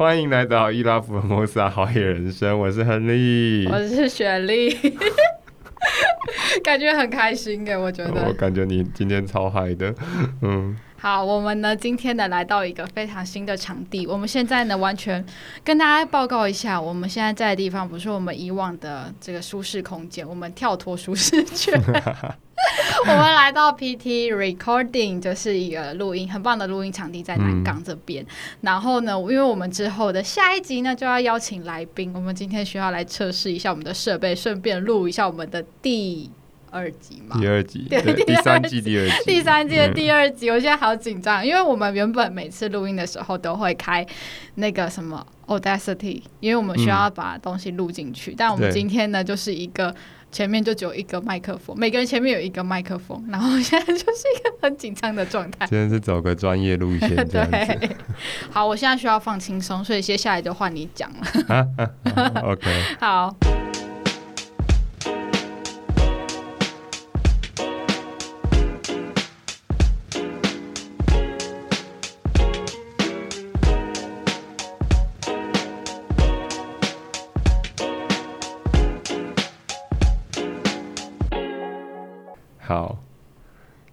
欢迎来到伊拉福尔摩斯好野人生，我是亨利，我是雪莉，感觉很开心耶，我觉得。我感觉你今天超嗨的，嗯。好，我们呢今天呢来到一个非常新的场地。我们现在呢完全跟大家报告一下，我们现在在的地方不是我们以往的这个舒适空间，我们跳脱舒适圈，我们来到 PT Recording，就是一个录音很棒的录音场地，在南港这边。嗯、然后呢，因为我们之后的下一集呢就要邀请来宾，我们今天需要来测试一下我们的设备，顺便录一下我们的第。二集嘛，第二集，对，第三季第二集，第三季的第二集，我现在好紧张，因为我们原本每次录音的时候都会开那个什么 Audacity，因为我们需要把东西录进去，但我们今天呢就是一个前面就只有一个麦克风，每个人前面有一个麦克风，然后现在就是一个很紧张的状态。现在是走个专业路线，对。好，我现在需要放轻松，所以接下来就换你讲了。OK，好。好，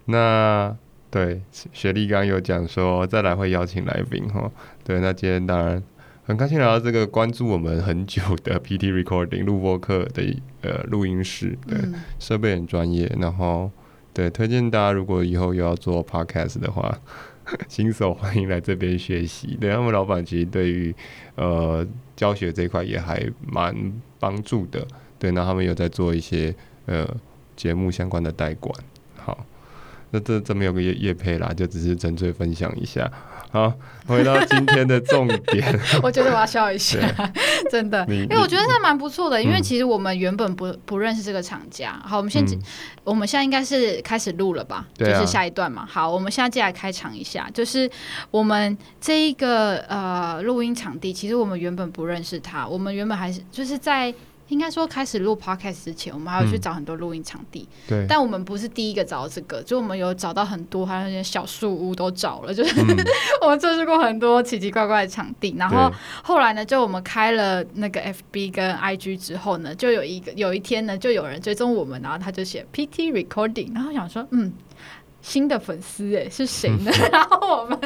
那对雪莉刚刚有讲说再来会邀请来宾哈，对，那今天当然很开心来到这个关注我们很久的 PT Recording 录播课的呃录音室，对，设备很专业，然后对推荐大家如果以后有要做 Podcast 的话，新手欢迎来这边学习，对，他们老板其实对于呃教学这一块也还蛮帮助的，对，那他们有在做一些呃。节目相关的代管，好，那这这没有个业业配啦，就只是纯粹分享一下。好，回到今天的重点，我觉得我要笑一下，真的，因为我觉得这蛮不错的，因为其实我们原本不不认识这个厂家。好，我们现在、嗯、我们现在应该是开始录了吧？就是下一段嘛。好，我们现在接下来开场一下，就是我们这一个呃录音场地，其实我们原本不认识他，我们原本还是就是在。应该说，开始录 podcast 之前，我们还要去找很多录音场地。嗯、对。但我们不是第一个找这个，就我们有找到很多，还有那些小树屋都找了，就是、嗯、我们测试过很多奇奇怪怪的场地。然后后来呢，就我们开了那个 FB 跟 IG 之后呢，就有一个有一天呢，就有人追踪我们，然后他就写 PT Recording，然后想说，嗯，新的粉丝哎，是谁呢？嗯、然后我们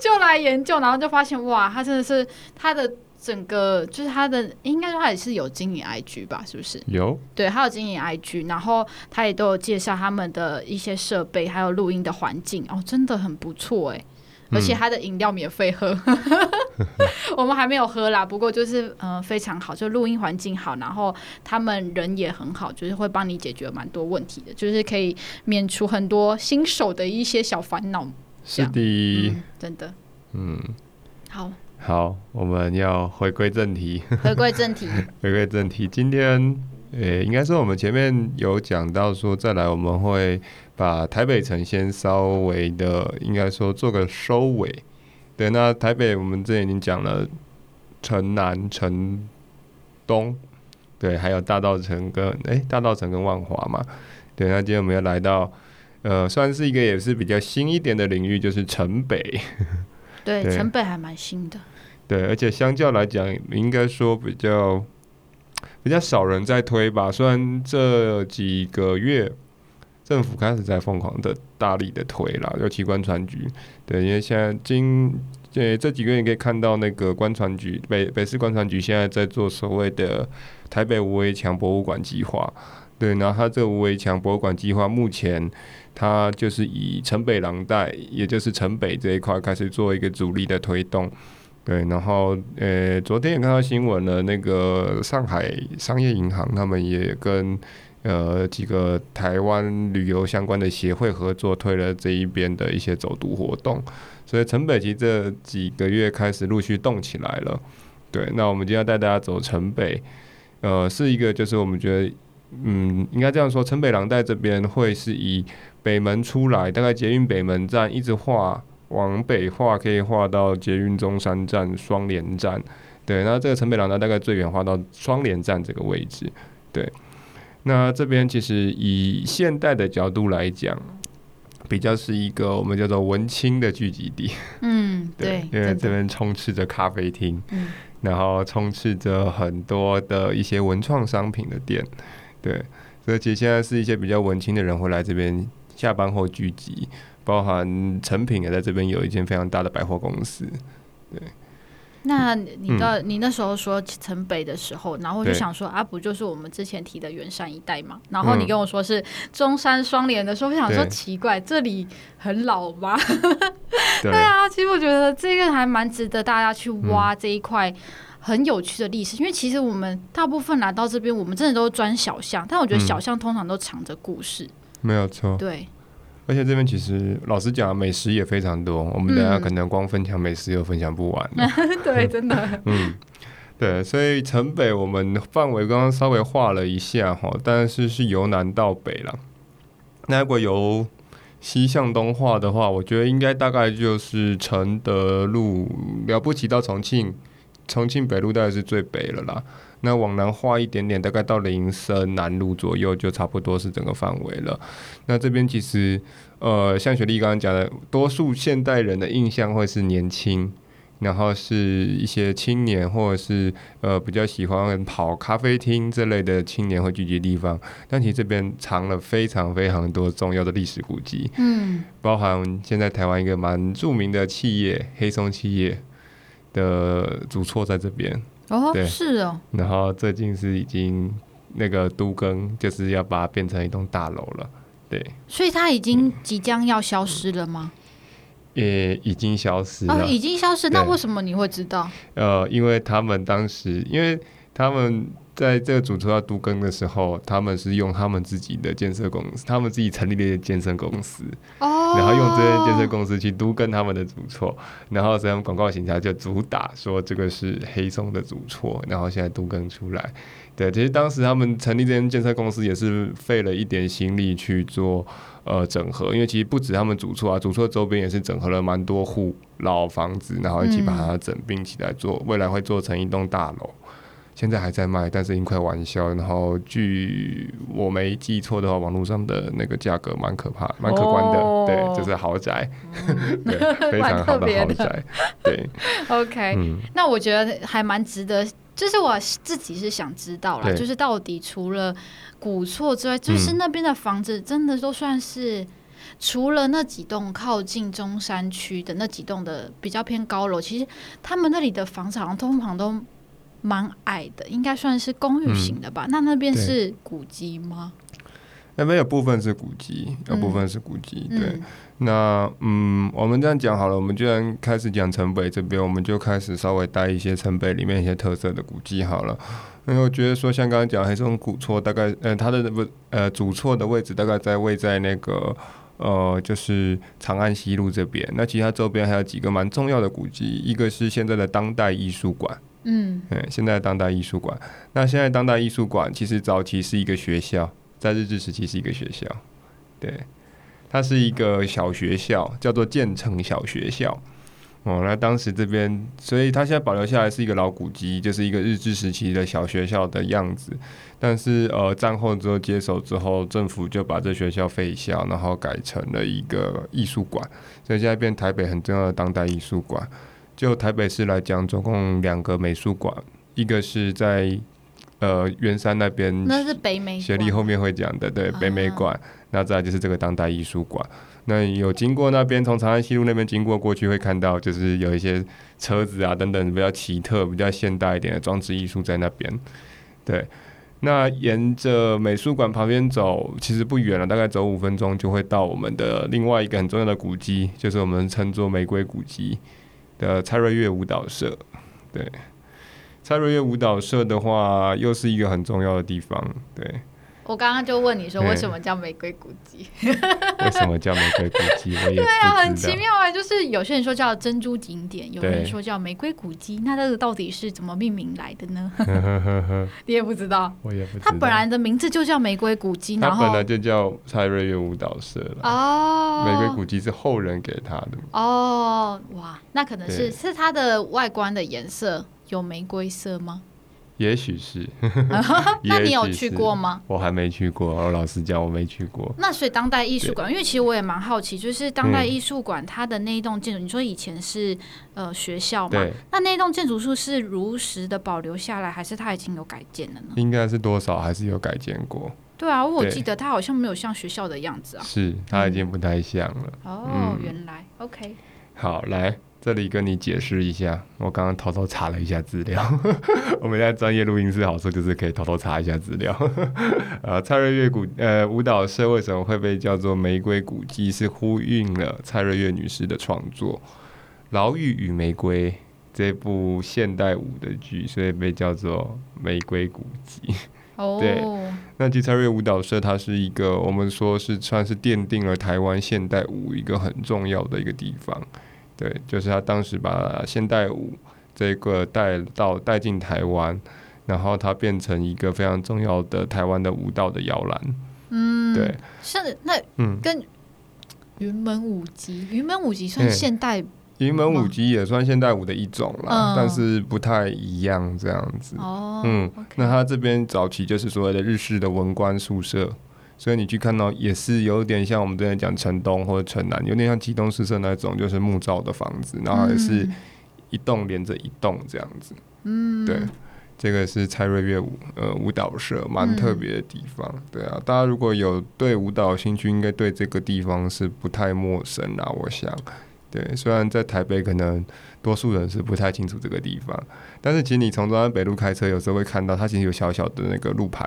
就来研究，然后就发现哇，他真的是他的。整个就是他的，应该说他也是有经营 IG 吧，是不是？有，对，他有经营 IG，然后他也都有介绍他们的一些设备，还有录音的环境。哦，真的很不错哎，而且他的饮料免费喝，嗯、我们还没有喝啦，不过就是嗯、呃、非常好，就录音环境好，然后他们人也很好，就是会帮你解决蛮多问题的，就是可以免除很多新手的一些小烦恼。是的、嗯，真的，嗯，好。好，我们要回归正题。回归正题，回归正题。今天，呃、欸，应该说我们前面有讲到说，再来我们会把台北城先稍微的，应该说做个收尾。对，那台北我们之前已经讲了城南、城东，对，还有大道城跟哎、欸，大道城跟万华嘛。对，那今天我们要来到，呃，算是一个也是比较新一点的领域，就是城北。对，成本还蛮新的。对，而且相较来讲，应该说比较比较少人在推吧。虽然这几个月政府开始在疯狂的大力的推了，尤其观船局。对，因为现在今呃这几个月你可以看到那个观船局北北市观船局现在在做所谓的台北无围墙博物馆计划。对，然后它这个无围墙博物馆计划目前。它就是以城北廊带，也就是城北这一块开始做一个主力的推动，对。然后，呃，昨天也看到新闻了，那个上海商业银行他们也跟呃几个台湾旅游相关的协会合作，推了这一边的一些走读活动。所以城北其实这几个月开始陆续动起来了。对，那我们今天要带大家走城北，呃，是一个就是我们觉得，嗯，应该这样说，城北廊带这边会是以北门出来，大概捷运北门站一直画往北画，可以画到捷运中山站双连站。对，那这个城北廊呢大概最远画到双连站这个位置。对，那这边其实以现代的角度来讲，比较是一个我们叫做文青的聚集地。嗯，对，对，因为这边充斥着咖啡厅，嗯，然后充斥着很多的一些文创商品的店，对，所以其实现在是一些比较文青的人会来这边下班后聚集，包含成品也在这边有一间非常大的百货公司，对。那你到你那时候说城北的时候，然后我就想说啊，不就是我们之前提的圆山一带嘛？然后你跟我说是中山双联的时候，我想说奇怪，这里很老吗？对。啊，其实我觉得这个还蛮值得大家去挖这一块很有趣的历史，因为其实我们大部分来到这边，我们真的都是钻小巷，但我觉得小巷通常都藏着故事，没有错，对。而且这边其实老实讲，美食也非常多。我们等下可能光分享美食又分享不完。嗯、对，真的。嗯，对，所以城北我们范围刚刚稍微画了一下哈，但是是由南到北了。那如果由西向东画的话，我觉得应该大概就是承德路了不起到重庆，重庆北路大概是最北了啦。那往南画一点点，大概到林森南路左右，就差不多是整个范围了。那这边其实，呃，像雪莉刚刚讲的，多数现代人的印象会是年轻，然后是一些青年，或者是呃比较喜欢跑咖啡厅这类的青年会聚集的地方。但其实这边藏了非常非常多重要的历史古迹，嗯，包含现在台湾一个蛮著名的企业黑松企业的主厝在这边。哦，是哦。然后最近是已经那个都更，就是要把它变成一栋大楼了，对。所以它已经即将要消失了吗？也已经消失了。哦，已经消失。那为什么你会知道？呃，因为他们当时，因为他们。在这个主厝要都更的时候，他们是用他们自己的建设公司，他们自己成立的建设公司，哦，然后用这些建设公司去都更他们的主厝，然后这样广告形象就主打说这个是黑松的主厝，然后现在都更出来。对，其实当时他们成立这间建设公司也是费了一点心力去做呃整合，因为其实不止他们主厝啊，主厝周边也是整合了蛮多户老房子，然后一起把它整并起来做，未来会做成一栋大楼。现在还在卖，但是已经快完销。然后据我没记错的话，网络上的那个价格蛮可怕、蛮可观的。哦、对，就是豪宅，嗯、对，非常好的豪宅。对，OK，、嗯、那我觉得还蛮值得。就是我自己是想知道了，就是到底除了古厝之外，就是那边的房子真的都算是，除了那几栋靠近中山区的那几栋的比较偏高楼，其实他们那里的房子好像通常都。蛮矮的，应该算是公寓型的吧？嗯、那那边是古迹吗？那边有部分是古迹，有部分是古迹。嗯、对，那嗯，我们这样讲好了，我们既然开始讲城北这边，我们就开始稍微带一些城北里面一些特色的古迹好了。因为我觉得说，像刚刚讲，黑松古厝大概，呃，它的不呃主厝的位置大概在位在那个呃，就是长安西路这边。那其他周边还有几个蛮重要的古迹，一个是现在的当代艺术馆。嗯，现在当代艺术馆。那现在当代艺术馆其实早期是一个学校，在日治时期是一个学校，对，它是一个小学校，叫做建成小学校。哦，那当时这边，所以它现在保留下来是一个老古迹，就是一个日治时期的小学校的样子。但是呃，战后之后接手之后，政府就把这学校废校，然后改成了一个艺术馆，所以现在变台北很重要的当代艺术馆。就台北市来讲，总共两个美术馆，一个是在呃圆山那边，那是北美馆。学历后面会讲的，对，北美馆。那再来就是这个当代艺术馆。那有经过那边，从长安西路那边经过过去，会看到就是有一些车子啊等等比较奇特、比较现代一点的装置艺术在那边。对，那沿着美术馆旁边走，其实不远了，大概走五分钟就会到我们的另外一个很重要的古迹，就是我们称作玫瑰古迹。的蔡瑞月舞蹈社，对，蔡瑞月舞蹈社的话，又是一个很重要的地方，对。我刚刚就问你说，为什么叫玫瑰古迹？为什么叫玫瑰古迹？对啊，很奇妙啊！就是有些人说叫珍珠景点，有人说叫玫瑰古迹，那这个到底是怎么命名来的呢？你也不知道，我也不知道。它本来的名字就叫玫瑰古迹，然后它本来就叫蔡瑞月舞蹈社了。哦，玫瑰古迹是后人给他的。哦，哇，那可能是是它的外观的颜色有玫瑰色吗？也许是，那你有去过吗？我还没去过，我老实讲，我没去过。那所以当代艺术馆，因为其实我也蛮好奇，就是当代艺术馆它的那一栋建筑，嗯、你说以前是呃学校嘛？对。那那栋建筑物是如实的保留下来，还是它已经有改建了呢？应该是多少还是有改建过。对啊，我记得它好像没有像学校的样子啊。是，它已经不太像了。嗯、哦，原来 OK。好，来。这里跟你解释一下，我刚刚偷偷查了一下资料。我们现在专业录音室好处就是可以偷偷查一下资料。呃，蔡瑞月古呃舞蹈社为什么会被叫做玫瑰古迹？是呼应了蔡瑞月女士的创作《牢狱与玫瑰》这部现代舞的剧，所以被叫做玫瑰古迹。哦，对。那其实蔡瑞月舞蹈社它是一个我们说是算是奠定了台湾现代舞一个很重要的一个地方。对，就是他当时把现代舞这个带到带进台湾，然后它变成一个非常重要的台湾的舞蹈的摇篮。嗯，对，像那嗯，跟云门舞集，云门舞集算现代，云门舞集也算现代舞的一种啦，嗯、但是不太一样这样子。哦，嗯那他这边早期就是所谓的日式的文官宿舍。所以你去看到也是有点像我们之前讲城东或者城南，有点像机动宿舍那种，就是木造的房子，然后也是一栋连着一栋这样子。嗯，对，这个是蔡瑞月舞呃舞蹈社，蛮特别的地方。对啊，大家如果有对舞蹈兴趣，应该对这个地方是不太陌生啦。我想，对，虽然在台北可能多数人是不太清楚这个地方，但是其实你从中山北路开车，有时候会看到它其实有小小的那个路牌。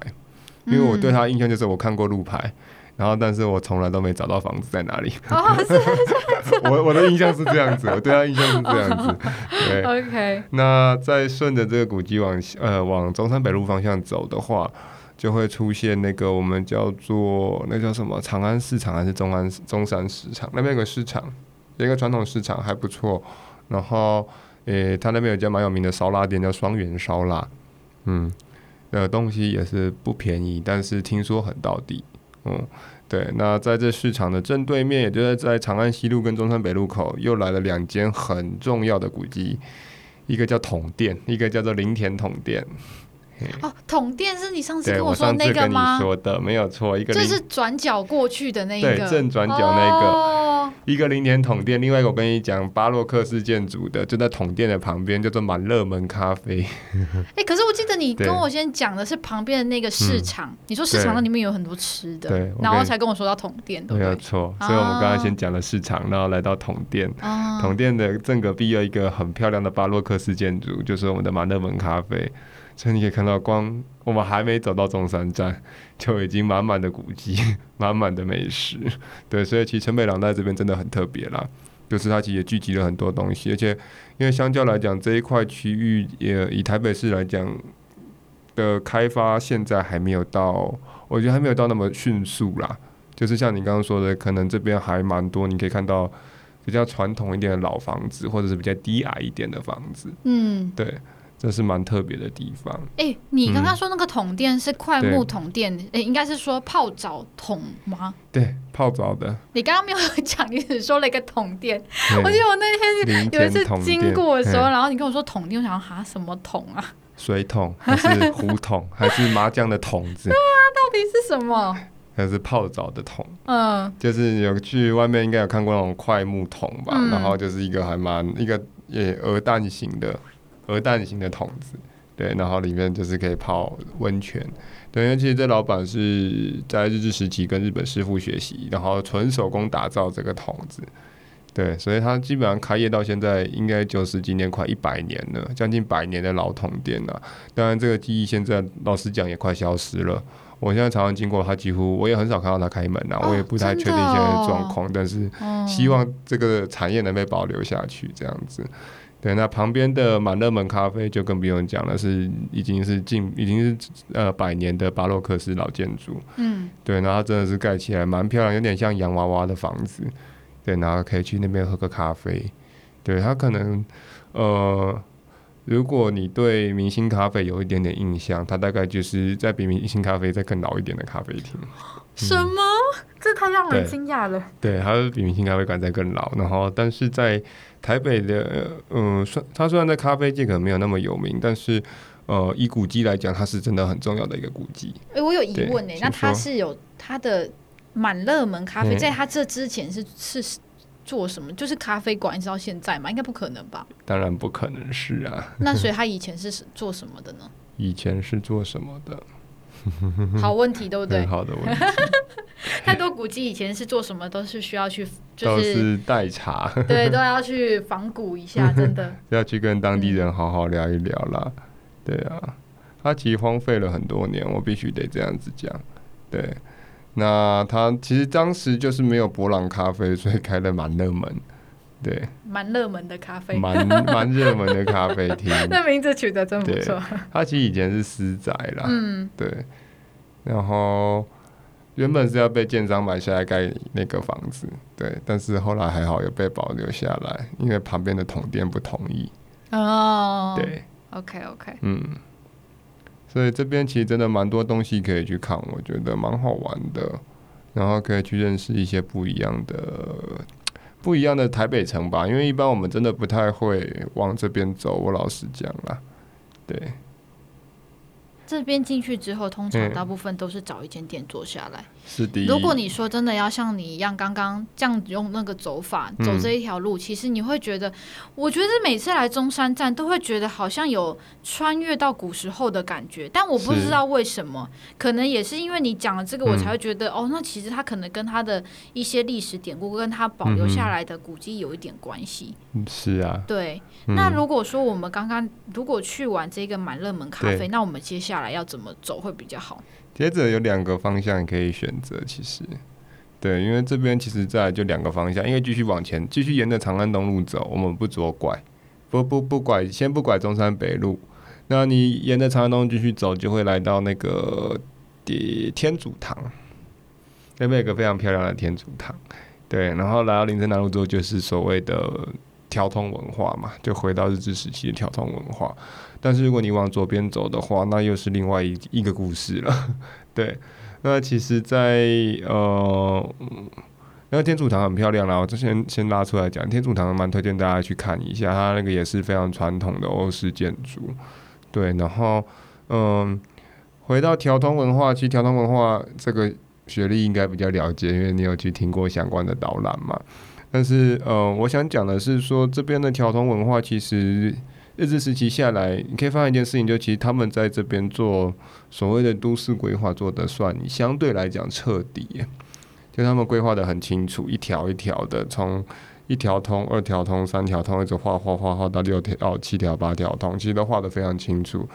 因为我对他印象就是我看过路牌，嗯、然后但是我从来都没找到房子在哪里。哦，是这样子。我我的印象是这样子，我对他印象是这样子。对，OK。那再顺着这个古迹往呃往中山北路方向走的话，就会出现那个我们叫做那叫什么长安市场还是中安中山市场？那边有个市场，有一个传统市场还不错。然后诶，他那边有家蛮有名的烧腊店，叫双元烧腊。嗯。的东西也是不便宜，但是听说很到底，嗯，对。那在这市场的正对面，也就是在长安西路跟中山北路口，又来了两间很重要的古迹，一个叫统店，一个叫做林田统店。哦，统店是你上次跟我说的那个吗？说的没有错，一个就是转角过去的那一个，对，正转角那个。哦一个零点桶店，另外一个我跟你讲巴洛克式建筑的，就在桶店的旁边，叫做满乐门咖啡。哎、欸，可是我记得你跟我先讲的是旁边的那个市场，嗯、你说市场那里面有很多吃的，对，然后才跟我说到桶店，对，没有错。所以我们刚刚先讲了市场，然后来到统殿，哦、统殿的正隔壁有一个很漂亮的巴洛克式建筑，就是我们的满乐门咖啡。所以你可以看到，光我们还没走到中山站，就已经满满的古迹，满满的美食。对，所以其实城北廊在这边真的很特别啦，就是它其实也聚集了很多东西，而且因为相较来讲，这一块区域也以台北市来讲的开发，现在还没有到，我觉得还没有到那么迅速啦。就是像你刚刚说的，可能这边还蛮多，你可以看到比较传统一点的老房子，或者是比较低矮一点的房子。嗯，对。这是蛮特别的地方。哎、欸，你刚刚说那个桶店是快木桶店，哎、应该是说泡澡桶吗？对，泡澡的。你刚刚没有讲，你只说了一个桶店。我记得我那天有一次经过的时候，然后你跟我说桶店，我想哈什么桶啊？水桶还是壶桶 还是麻将的桶子？对啊，到底是什么？还是泡澡的桶？嗯，就是有去外面应该有看过那种快木桶吧？嗯、然后就是一个还蛮一个也鹅蛋型的。鹅蛋型的桶子，对，然后里面就是可以泡温泉，对，因为其实这老板是在日治时期跟日本师傅学习，然后纯手工打造这个桶子，对，所以他基本上开业到现在应该九十几年，快一百年了，将近百年的老桶店了。当然，这个记忆现在老实讲也快消失了。我现在常常经过他，几乎我也很少看到他开门了，我也不太确定现在的状况，但是希望这个产业能被保留下去，这样子。对，那旁边的满乐门咖啡就更不用讲了，是已经是近已经是呃百年的巴洛克式老建筑。嗯，对，然后真的是盖起来蛮漂亮，有点像洋娃娃的房子。对，然后可以去那边喝个咖啡。对，它可能呃，如果你对明星咖啡有一点点印象，它大概就是在比明星咖啡再更老一点的咖啡厅。什么？嗯、这太让人惊讶了。对，它是比明星咖啡馆在更老，然后但是在。台北的，嗯，算它虽然在咖啡界可能没有那么有名，但是呃，以古迹来讲，它是真的很重要的一个古迹。哎、欸，我有疑问呢，那它是有它的满热门咖啡，在它这之前是是做什么？就是咖啡馆一直到现在嘛？应该不可能吧？当然不可能是啊。那所以 他以前是做什么的呢？以前是做什么的？好问题，对不对？好的问题。太多古迹以前是做什么，都是需要去，就是、都是代查，对，都要去仿古一下，真的要去跟当地人好好聊一聊啦。嗯、对啊，他其实荒废了很多年，我必须得这样子讲。对，那他其实当时就是没有博朗咖啡，所以开了蛮热门。对，蛮热门的咖啡，蛮蛮热门的咖啡厅，那名字取得真不错。它其实以前是私宅啦，嗯，对。然后原本是要被建商买下来盖那个房子，对，但是后来还好有被保留下来，因为旁边的统店不同意。哦，对，OK OK，嗯，所以这边其实真的蛮多东西可以去看，我觉得蛮好玩的，然后可以去认识一些不一样的。不一样的台北城吧，因为一般我们真的不太会往这边走。我老实讲啦，对。这边进去之后，通常大部分都是找一间店坐下来。嗯、如果你说真的要像你一样，刚刚这样用那个走法走这一条路，嗯、其实你会觉得，我觉得每次来中山站都会觉得好像有穿越到古时候的感觉，但我不知道为什么，可能也是因为你讲了这个，我才会觉得、嗯、哦，那其实它可能跟它的一些历史典故，跟它保留下来的古迹有一点关系。嗯，是啊。对。那如果说我们刚刚如果去完这个满乐门咖啡，那我们接下来来要怎么走会比较好？接着有两个方向可以选择，其实，对，因为这边其实在就两个方向，因为继续往前，继续沿着长安东路走，我们不左拐，不不不拐，先不拐中山北路，那你沿着长安东路继续走，就会来到那个天主堂，那边有个非常漂亮的天主堂，对，然后来到林森南路之后，就是所谓的。条通文化嘛，就回到日治时期的条通文化。但是如果你往左边走的话，那又是另外一一个故事了。对，那其实在，在呃，那个天主堂很漂亮啦，我之前先拉出来讲，天主堂蛮推荐大家去看一下，它那个也是非常传统的欧式建筑。对，然后嗯、回到条通文化，其实条通文化这个学历应该比较了解，因为你有去听过相关的导览嘛。但是，呃，我想讲的是说，这边的条通文化其实日治时期下来，你可以发现一件事情，就其实他们在这边做所谓的都市规划做得算相对来讲彻底，就他们规划得很清楚，一条一条的，从一条通、二条通、三条通一直画画画画到六条、哦、七条、八条通，其实都画得非常清楚。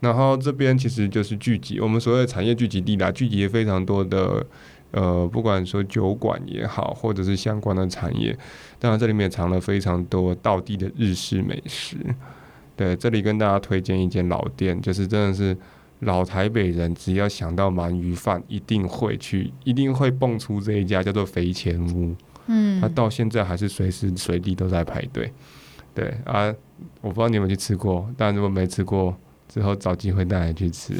然后这边其实就是聚集我们所谓的产业聚集地啦，聚集了非常多的。呃，不管说酒馆也好，或者是相关的产业，当然这里面藏了非常多道地的日式美食。对，这里跟大家推荐一间老店，就是真的是老台北人只要想到鳗鱼饭，一定会去，一定会蹦出这一家叫做肥前屋。嗯，他到现在还是随时随地都在排队。对啊，我不知道你有没有去吃过，但如果没吃过，之后找机会带你去吃。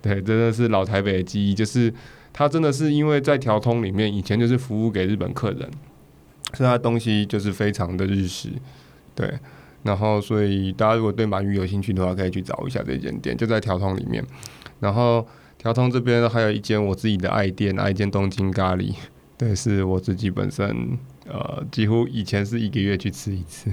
对，真的是老台北的记忆，就是。它真的是因为在条通里面，以前就是服务给日本客人，所以它东西就是非常的日式，对。然后，所以大家如果对鳗鱼有兴趣的话，可以去找一下这间店，就在条通里面。然后，条通这边还有一间我自己的爱店，爱一间东京咖喱，对，是我自己本身。呃，几乎以前是一个月去吃一次。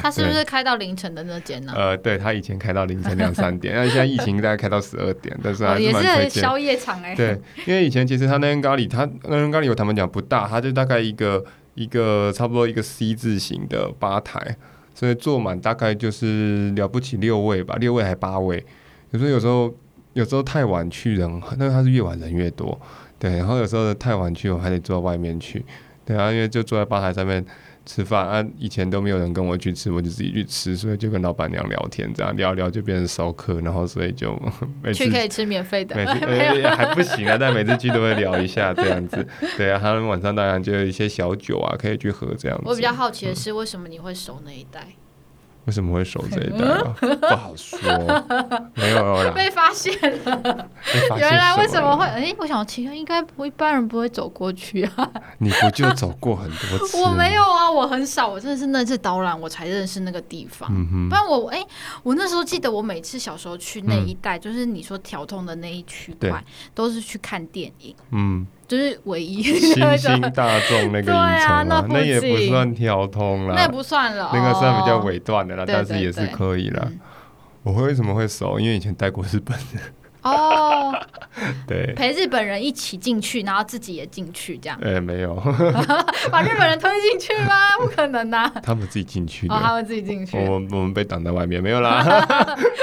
他是不是开到凌晨的那间呢？呃，对，他以前开到凌晨两三点，那现在疫情大概开到十二点，但是还是蛮推荐。也是宵夜场哎。对，因为以前其实他那间咖喱，他那间咖喱我他们讲不大，他就大概一个一个差不多一个 C 字形的吧台，所以坐满大概就是了不起六位吧，六位还八位。有时候有时候有时候太晚去人，那他是越晚人越多，对，然后有时候太晚去我还得坐外面去。对啊，因为就坐在吧台上面吃饭啊，以前都没有人跟我去吃，我就自己去吃，所以就跟老板娘聊天，这样聊聊就变成熟客，然后所以就 每次去可以吃免费的，每次呃还不 行啊，但每次去都会聊一下这样子。对啊，他们晚上当然就有一些小酒啊，可以去喝这样子。我比较好奇的是，为什么你会熟那一带？为什么会守这一带啊？不好说，没有啦，被发现了。原来为什么会？哎，我想其实应该不，一般人不会走过去啊。你不就走过很多次？我没有啊，我很少，我真的是那次导览我才认识那个地方。嗯哼，不然我哎，我那时候记得我每次小时候去那一带，就是你说调通的那一区块，都是去看电影。嗯。就是唯一 新兴大众那个 影城啊，那也不算调通了，那不算了，那个算比较尾段的了，但是也是可以了。我会为什么会熟？因为以前带过日本人。哦，对，陪日本人一起进去，然后自己也进去，这样。哎，没有，把日本人推进去吗？不可能呐！他们自己进去，哦他们自己进去。我们我们被挡在外面，没有啦。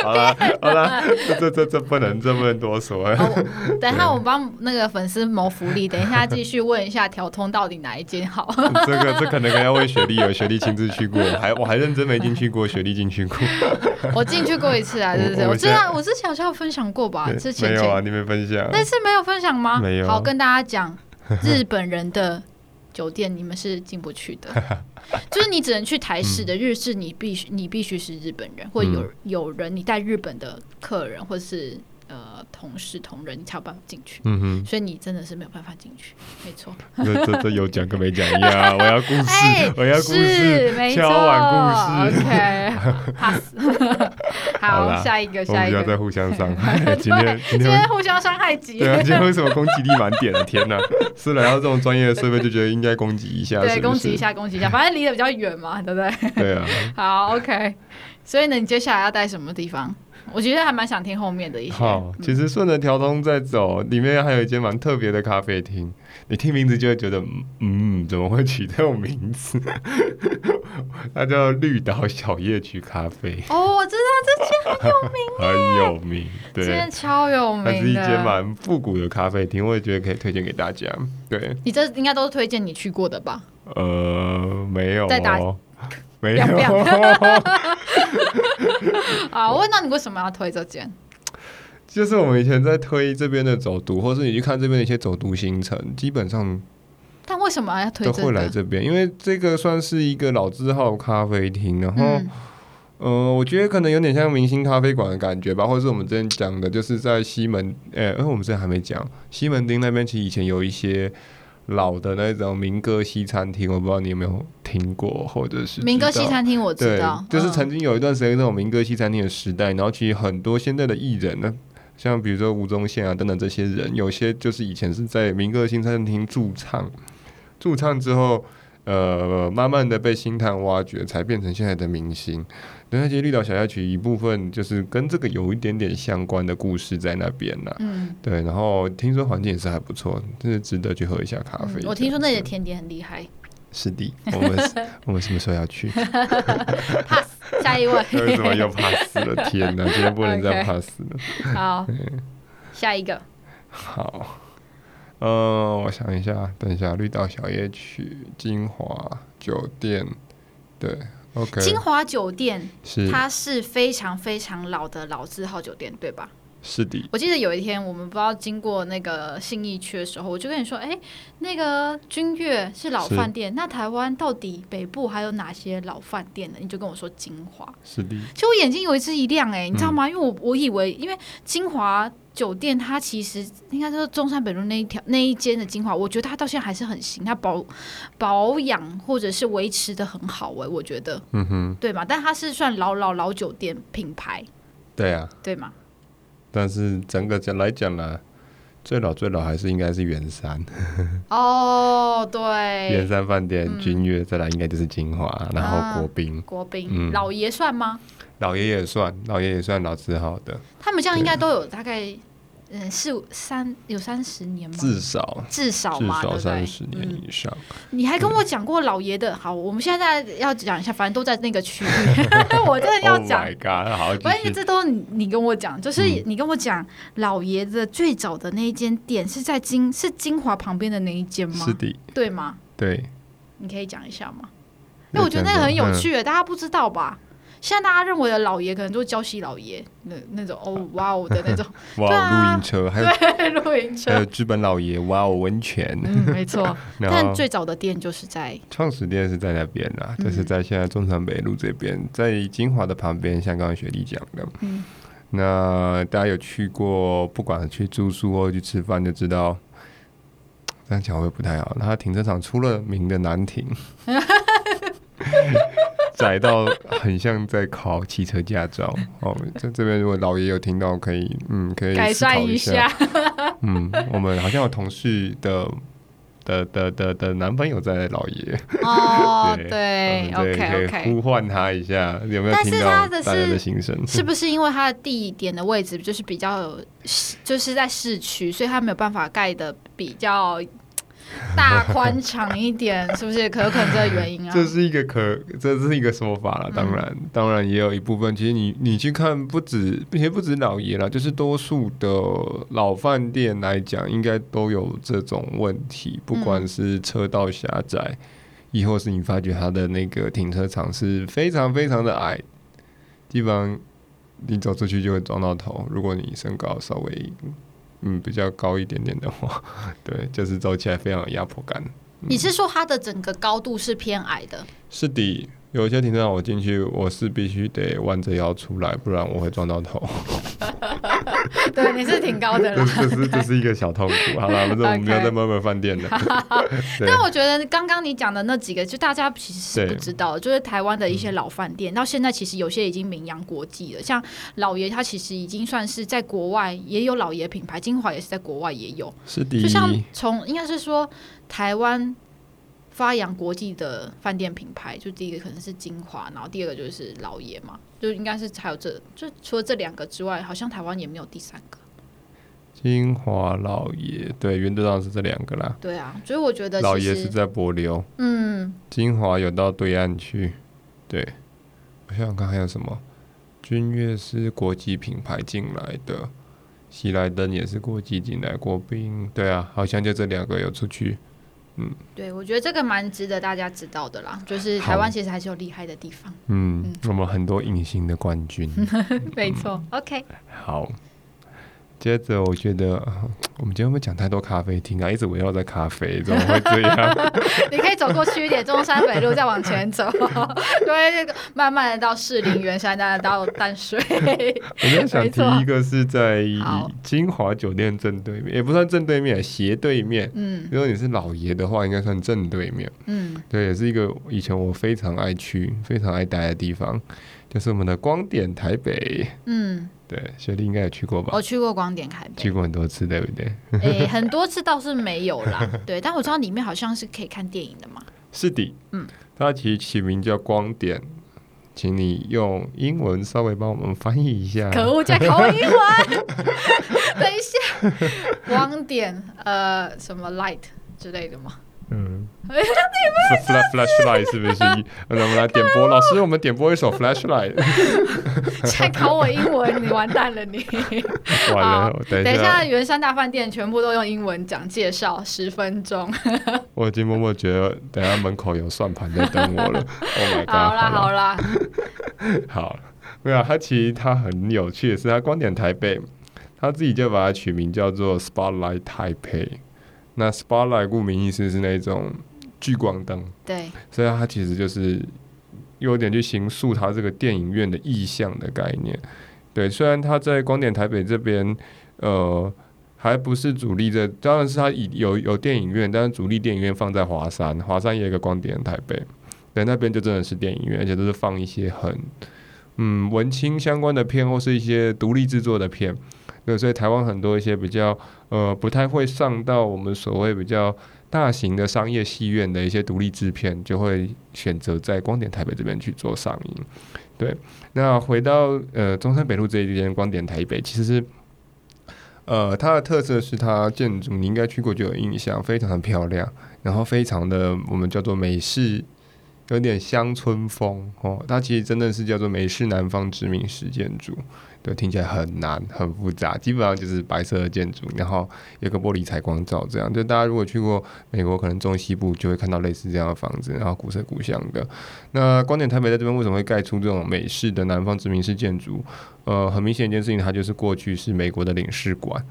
好了好了，这这这不能这不能多说。等一下，我帮那个粉丝谋福利，等一下继续问一下调通到底哪一间好。这个这可能还要问雪莉，有雪莉亲自去过，还我还认真没进去过，雪莉进去过。我进去过一次啊，对对对？我知道，我之前好像有分享过吧。没有啊，你没分享。那次没有分享吗？没有。好，跟大家讲，日本人的酒店你们是进不去的，就是你只能去台式的日式，你必须你必须是日本人，或有有人你带日本的客人，或是。呃，同事同仁，你才有办法进去。嗯哼，所以你真的是没有办法进去，没错。这这这有讲跟没讲一样，我要故事，我要故事，敲碗故事。OK，pass。好，下一个，下一个。不要再互相伤害。今天今天互相伤害级。对啊，今天为什么攻击力满点的？天哪！是来到这种专业的设备，就觉得应该攻击一下。对，攻击一下，攻击一下，反正离得比较远嘛，对不对？对啊。好，OK。所以呢，你接下来要带什么地方？我觉得还蛮想听后面的一些。好，其实顺着条通在走，里面还有一间蛮特别的咖啡厅。你听名字就会觉得，嗯，怎么会取这种名字？它叫绿岛小夜曲咖啡。哦，我知道这间很有名，很有名，对，这间超有名。它是一间蛮复古的咖啡厅，我也觉得可以推荐给大家。对，你这应该都是推荐你去过的吧？呃，没有。在打。没有。啊，我问到你为什么要推这间？就是我们以前在推这边的走读，或是你去看这边的一些走读行程，基本上，但为什么要推？都会来这边，因为这个算是一个老字号咖啡厅，然后，嗯、呃，我觉得可能有点像明星咖啡馆的感觉吧，或者是我们之前讲的，就是在西门，哎、欸，我们之前还没讲，西门町那边其实以前有一些。老的那种民歌西餐厅，我不知道你有没有听过，或者是民歌西餐厅，我知道，就是曾经有一段时间那种民歌西餐厅的时代，然后其实很多现在的艺人呢，像比如说吴宗宪啊等等这些人，有些就是以前是在民歌西餐厅驻唱，驻唱之后，呃，慢慢的被星探挖掘，才变成现在的明星。对，那其实绿岛小夜曲一部分就是跟这个有一点点相关的故事在那边呢。嗯，对，然后听说环境也是还不错，真的值得去喝一下咖啡。我听说那里的甜点很厉害。是的，我们我们什么时候要去？Pass，下一位。为什么又 pass 了？天哪，今天不能再 pass 了。好，下一个。好，呃，我想一下，等一下，绿岛小夜曲金华酒店，对。Okay, 金华酒店是它是非常非常老的老字号酒店，对吧？是的。我记得有一天我们不知道经过那个信义区的时候，我就跟你说：“哎、欸，那个君悦是老饭店，那台湾到底北部还有哪些老饭店呢？”你就跟我说金华。是的。其实我眼睛有一次一亮、欸，哎，你知道吗？嗯、因为我我以为，因为金华。酒店它其实应该说中山北路那一条那一间的金华，我觉得它到现在还是很新，它保保养或者是维持的很好哎、欸，我觉得，嗯哼，对嘛？但它是算老老老酒店品牌，对啊，对吗？但是整个讲来讲呢，最老最老还是应该是圆山。哦，对，圆山饭店、君悦、嗯，再来应该就是金华，然后国宾、啊，国宾，嗯、老爷算吗？老爷也算，老爷也算老字号的，他们这样应该都有大概。嗯，是三有三十年吗？至少至少嘛，至少三十年以上。你还跟我讲过老爷的，好，我们现在要讲一下，反正都在那个区域，我真的要讲。My God，好，反正这都是你跟我讲，就是你跟我讲老爷的最早的那一间店是在金是金华旁边的那一间吗？是的，对吗？对，你可以讲一下吗？因为我觉得那个很有趣，大家不知道吧？现在大家认为的老爷，可能就是礁溪老爷那那种哦，哇哦的那种，哇哦，露营车，还有 露营车，还有知本老爷，哇哦，温泉，嗯，没错。但最早的店就是在创始店是在那边啦，嗯、就是在现在中山北路这边，在金华的旁边，像刚刚雪莉讲的。嗯，那大家有去过，不管去住宿或者去吃饭，就知道。这样讲会不太好。它停车场出了名的难停，窄到很像在考汽车驾照。哦，在这边如果老爷有听到，可以嗯，可以改善一下。嗯，我们好像有同事的的的的的男朋友在老爷。哦，对，OK OK，呼唤他一下，有没有听到大家的心声？是不是因为他的地点的位置就是比较就是在市区，所以他没有办法盖的比较。大宽敞一点，是不是可有可能这个原因啊？这是一个可，这是一个说法了。当然，嗯、当然也有一部分。其实你你去看，不止，并且不止老爷了，就是多数的老饭店来讲，应该都有这种问题。不管是车道狭窄，亦、嗯、或是你发觉它的那个停车场是非常非常的矮，基本上你走出去就会撞到头。如果你身高稍微。嗯，比较高一点点的话，对，就是走起来非常有压迫感。嗯、你是说它的整个高度是偏矮的？是的。有一些停车场我进去，我是必须得弯着腰出来，不然我会撞到头。对，你是挺高的了。这是这是一个小痛苦。好了，反正我们不要再慢慢饭店了。但我觉得刚刚你讲的那几个，就大家其实是不知道，就是台湾的一些老饭店，到现在其实有些已经名扬国际了。像老爷，他其实已经算是在国外也有老爷品牌，金华也是在国外也有。是的。就像从应该是说台湾。发扬国际的饭店品牌，就第一个可能是金华，然后第二个就是老爷嘛，就应该是还有这，就除了这两个之外，好像台湾也没有第三个。金华老爷，对，原则上是这两个啦。对啊，所以我觉得老爷是在柏流，嗯，金华有到对岸去。对，我想想看还有什么，君悦是国际品牌进来的，喜来登也是国际进来，国宾，对啊，好像就这两个有出去。嗯，对，我觉得这个蛮值得大家知道的啦，就是台湾其实还是有厉害的地方。嗯，嗯，我们很多隐形的冠军。没错，嗯，OK。好。接着，我觉得我们今天会不会讲太多咖啡厅啊？一直围绕在咖啡，怎么会这样？你可以走过去一点，中山北路再往前走，对，慢慢的到士林、圆山，再到淡水。我今天想提一个是在金华酒店正对面，也不算正对面，斜对面。嗯，如果你是老爷的话，应该算正对面。嗯，对，也是一个以前我非常爱去、非常爱待的地方，就是我们的光点台北。嗯。对，雪莉应该有去过吧？我去过光点台北，去过很多次，对不对？诶、欸，很多次倒是没有啦。对，但我知道里面好像是可以看电影的嘛。是的，嗯，它其实起名叫光点，请你用英文稍微帮我们翻译一下。可恶，在考我英文。等一下，光点呃，什么 light 之类的吗？嗯，flashlight 是不是？那我们来点播，老师，我们点播一首 flashlight。再考我英文，你完蛋了，你。完了，等一下，圆山大饭店全部都用英文讲介绍，十分钟。我已经默默觉得，等下门口有算盘在等我了。Oh my god！好啦，好啦，好。没有，他其实他很有趣的是，他光点台北，他自己就把它取名叫做 Spotlight Taipei。那 spotlight 顾名意思是那种聚光灯，对，所以它其实就是有点去形塑它这个电影院的意象的概念。对，虽然它在光点台北这边，呃，还不是主力的，当然是它有有电影院，但是主力电影院放在华山，华山也有一个光点台北，对，那边就真的是电影院，而且都是放一些很嗯文青相关的片，或是一些独立制作的片。对，所以台湾很多一些比较呃不太会上到我们所谓比较大型的商业戏院的一些独立制片，就会选择在光点台北这边去做上映。对，那回到呃中山北路这一间光点台北，其实呃它的特色是它建筑，你应该去过就有印象，非常的漂亮，然后非常的我们叫做美式有点乡村风哦。它其实真的是叫做美式南方殖民式建筑。对，听起来很难，很复杂，基本上就是白色的建筑，然后有个玻璃采光罩，这样。就大家如果去过美国，可能中西部就会看到类似这样的房子，然后古色古香的。那光点台北在这边为什么会盖出这种美式的南方殖民式建筑？呃，很明显一件事情，它就是过去是美国的领事馆，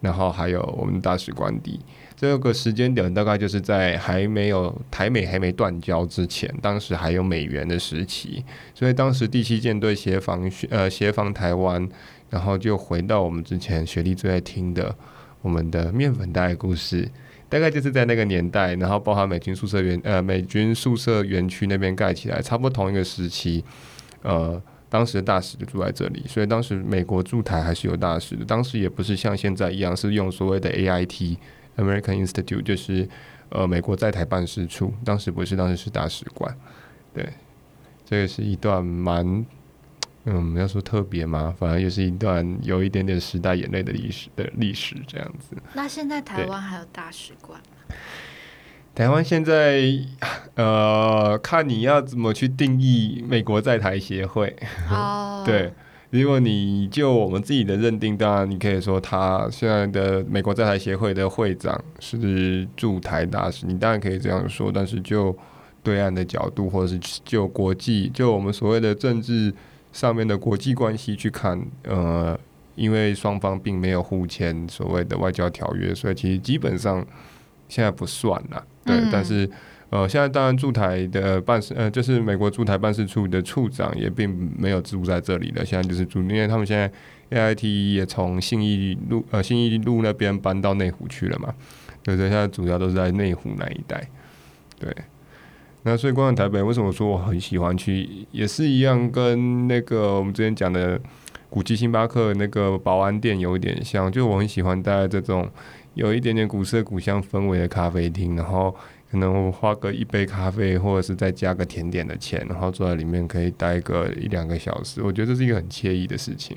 然后还有我们大使官邸。这个时间点大概就是在还没有台美还没断交之前，当时还有美元的时期，所以当时第七舰队协防呃协防台湾，然后就回到我们之前学历最爱听的我们的面粉袋故事，大概就是在那个年代，然后包含美军宿舍园呃美军宿舍园区那边盖起来，差不多同一个时期，呃，当时的大使就住在这里，所以当时美国驻台还是有大使的，当时也不是像现在一样是用所谓的 AIT。American Institute 就是呃美国在台办事处，当时不是，当时是大使馆。对，这个是一段蛮嗯要说特别嘛？反而也是一段有一点点时代眼泪的历史的历史这样子。那现在台湾还有大使馆吗？台湾现在呃看你要怎么去定义美国在台协会。哦，对。如果你就我们自己的认定，当然你可以说他现在的美国在台协会的会长是驻台大使，你当然可以这样说。但是就对岸的角度，或者是就国际，就我们所谓的政治上面的国际关系去看，呃，因为双方并没有互签所谓的外交条约，所以其实基本上现在不算了。对，但是。呃，现在当然驻台的办事，呃，就是美国驻台办事处的处长也并没有住在这里了。现在就是住，因为他们现在 AIT 也从信义路，呃，信义路那边搬到内湖去了嘛。对对，现在主要都是在内湖那一带。对，那所以光点台北，为什么说我很喜欢去？也是一样，跟那个我们之前讲的古迹星巴克那个保安店有一点像，就我很喜欢待在这种有一点点古色古香氛围的咖啡厅，然后。可能我花个一杯咖啡，或者是再加个甜点的钱，然后坐在里面可以待个一两个小时，我觉得这是一个很惬意的事情。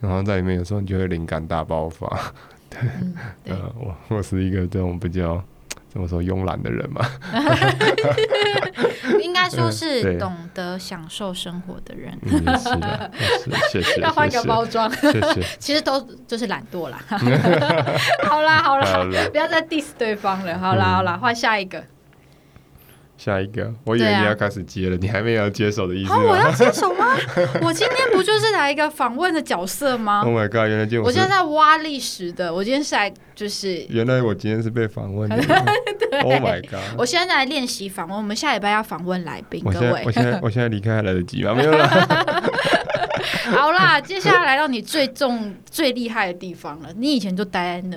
然后在里面有时候你就会灵感大爆发。对，嗯、对呃，我 我是一个这种比较。怎么说慵懒的人嘛？应该说是懂得享受生活的人。嗯、是的，谢谢。要换个包装，谢谢。其实都就是懒惰啦好啦，好啦，不要再 diss 对方了。好啦好啦，换下一个。下一个，我以为你要开始接了，啊、你还没有接手的意思。哦，我要接手吗？我今天不就是来一个访问的角色吗？Oh my god！原来今天我现在在挖历史的，我今天是来就是。原来我今天是被访问的。对 Oh my god！我现在在练习访问，我们下礼拜要访问来宾，各位。我现在 我现在离开还来得及吗？没有啦。好啦，接下来来到你最重最厉害的地方了。你以前就待在那。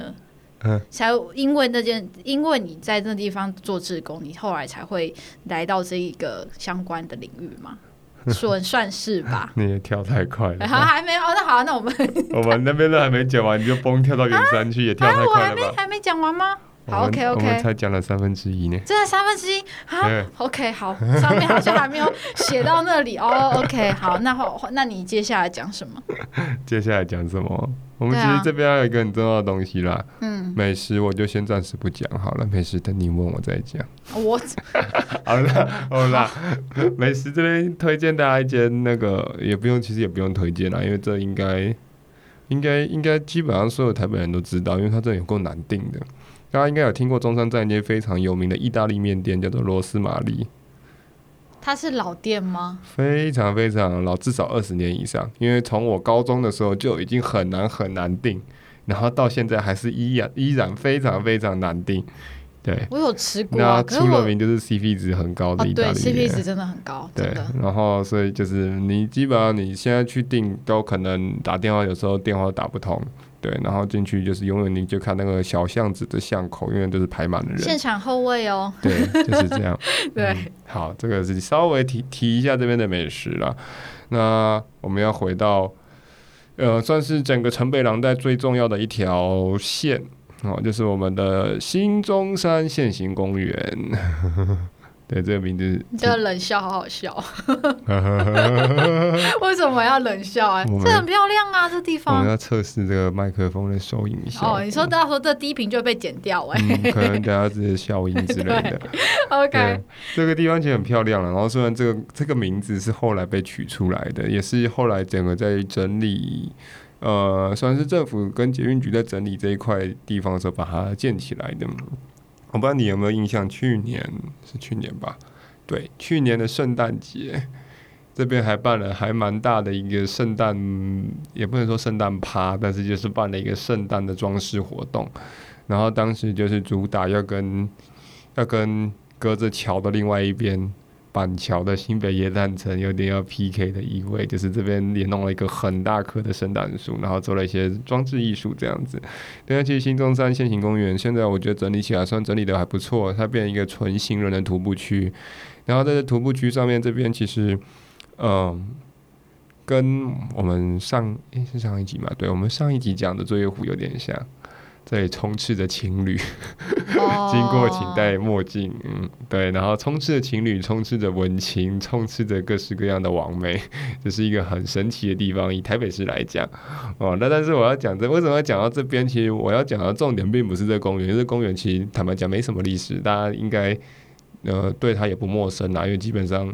嗯，才因为那件，因为你在那地方做志工，你后来才会来到这一个相关的领域嘛？算算是吧。你也跳太快了。好，还没有。那好，那我们我们那边都还没讲完，你就蹦跳到远山去，也跳太快了吧？啊、我还没还没讲完吗？好，OK OK，我们才讲了三分之一呢。真的三分之一啊？OK，好，上面好像还没有写到那里哦。OK，好，那好，那你接下来讲什么？接下来讲什么？我们其实这边还有一个很重要的东西啦，嗯，美食我就先暂时不讲好了，美食等你问我再讲。我 好了好了，美食这边推荐大家一间那个也不用，其实也不用推荐啦，因为这应该应该应该基本上所有台北人都知道，因为它这有够难订的。大家应该有听过中山站一间非常有名的意大利面店，叫做罗斯玛丽。它是老店吗？非常非常老，至少二十年以上。因为从我高中的时候就已经很难很难订，然后到现在还是依然依然非常非常难订。对，我有吃过，啊，那出了名就是 CP 值很高的意大利面，，CP 值真的很高。对，然后所以就是你基本上你现在去订都可能打电话，有时候电话打不通。对，然后进去就是永远你就看那个小巷子的巷口，永远都是排满了人。现场后卫哦。对，就是这样。对、嗯，好，这个是稍微提提一下这边的美食了。那我们要回到，呃，算是整个城北廊带最重要的一条线哦，就是我们的新中山线行公园。对，这个名字，这个冷笑好好笑。为什么要冷笑啊？这很漂亮啊，这地方。我们要测试这个麦克风的收音效。哦，你说到时候这低频就会被剪掉哎、欸嗯，可能等下这些效应之类的。OK，这个地方其实很漂亮了。然后虽然这个这个名字是后来被取出来的，也是后来整个在整理，呃，算是政府跟捷运局在整理这一块地方的时候把它建起来的。我不知道你有没有印象，去年是去年吧？对，去年的圣诞节，这边还办了还蛮大的一个圣诞，也不能说圣诞趴，但是就是办了一个圣诞的装饰活动。然后当时就是主打要跟要跟隔着桥的另外一边。板桥的新北耶诞城有点要 PK 的意味，就是这边也弄了一个很大棵的圣诞树，然后做了一些装置艺术这样子。另外，其实新中山线行公园现在我觉得整理起来算整理的还不错，它变成一个纯行人的徒步区。然后在这徒步区上面这边其实，嗯，跟我们上诶、是上一集嘛？对，我们上一集讲的作业湖有点像。这里充斥着情侣，经过请戴墨镜，嗯，对，然后充斥着情侣，充斥着文青，充斥着各式各样的网美，这是一个很神奇的地方。以台北市来讲，哦，那但是我要讲这，为什么要讲到这边？其实我要讲的重点并不是这公园，因为这公园其实坦白讲没什么历史，大家应该呃对它也不陌生啦，因为基本上。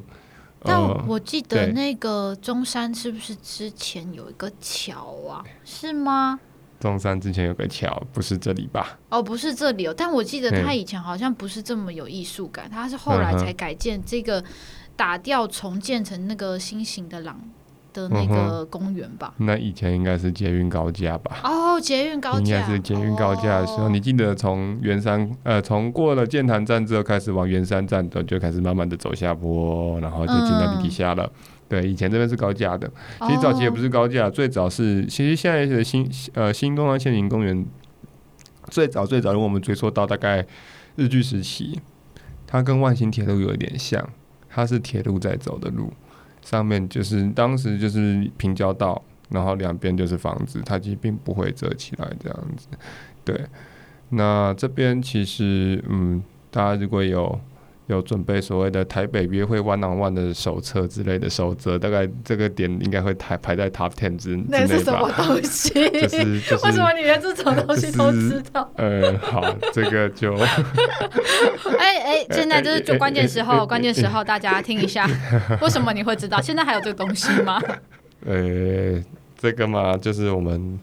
但我记得那个中山是不是之前有一个桥啊？是吗？中山之前有个桥，不是这里吧？哦，不是这里哦。但我记得它以前好像不是这么有艺术感，它是后来才改建这个打掉重建成那个新型的廊的那个公园吧？那以前应该是捷运高架吧？哦，捷运高架，应该是捷运高架的时候，哦、你记得从圆山呃，从过了建潭站之后开始往圆山站走，就开始慢慢的走下坡，然后就进到地底下了。嗯对，以前这边是高架的，其实早期也不是高架，oh. 最早是其实现在的新呃新中央线行公园，最早最早如果我们追溯到大概日据时期，它跟万兴铁路有一点像，它是铁路在走的路，上面就是当时就是平交道，然后两边就是房子，它其实并不会折起来这样子。对，那这边其实嗯，大家如果有。有准备所谓的台北约会 one on one 的手册之类的守则，大概这个点应该会排排在 top ten 之之内吧？那是什么东西？就是就是为什么你连这种东西都知道？呃，好，这个就 哎哎，现在就是就关键时候，关键时候大家听一下，为什么你会知道？现在还有这个东西吗？呃，这个嘛，就是我们。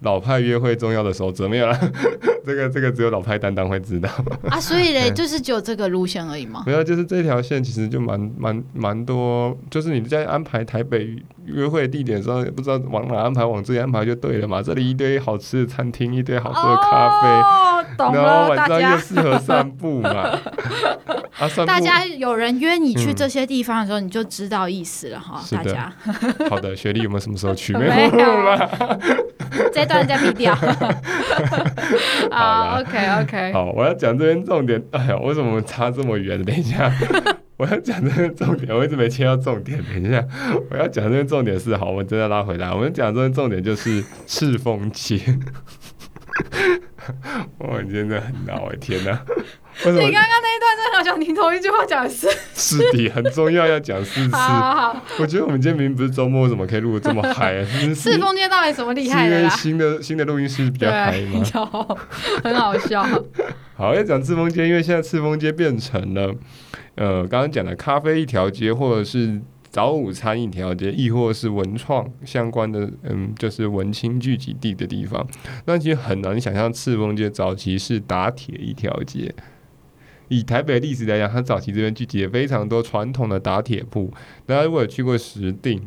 老派约会重要的守则没有了，这个这个只有老派担当会知道。啊，所以嘞，就是只有这个路线而已吗？没有，就是这条线其实就蛮蛮蛮多，就是你在安排台北约会地点的时候，也不知道往哪安排，往这里安排就对了嘛。这里一堆好吃的餐厅，一堆好喝的咖啡，哦、然后晚上又适合散步嘛。啊，散步大家有人约你去这些地方的时候，嗯、你就知道意思了哈。大家好的，雪莉有没有什么时候去？没有了。这段再毙掉。好，OK OK。好，我要讲这边重点。哎呀，为什么我们差这么远？等一下，我要讲这个重点，我一直没切到重点。等一下，我要讲这个重点是好，我们真的拉回来。我们讲这个重点就是赤峰街。哇，你真的很闹！我天哪！你刚刚那一段真的好想听同一句话讲四次。是的，很重要，要讲四次。好，好，好，我觉得我们今天明明不是周末，怎么可以录的这么嗨？赤峰街到底什么厉害的？因为新的新的录音室比较嗨嘛，很好笑。好，要讲赤峰街，因为现在赤峰街变成了呃，刚刚讲的咖啡一条街，或者是。早午餐一条街，亦或是文创相关的，嗯，就是文青聚集地的地方。那其实很难想象，赤峰街早期是打铁一条街。以台北历史来讲，它早期这边聚集了非常多传统的打铁铺。大家如果有去过石碇，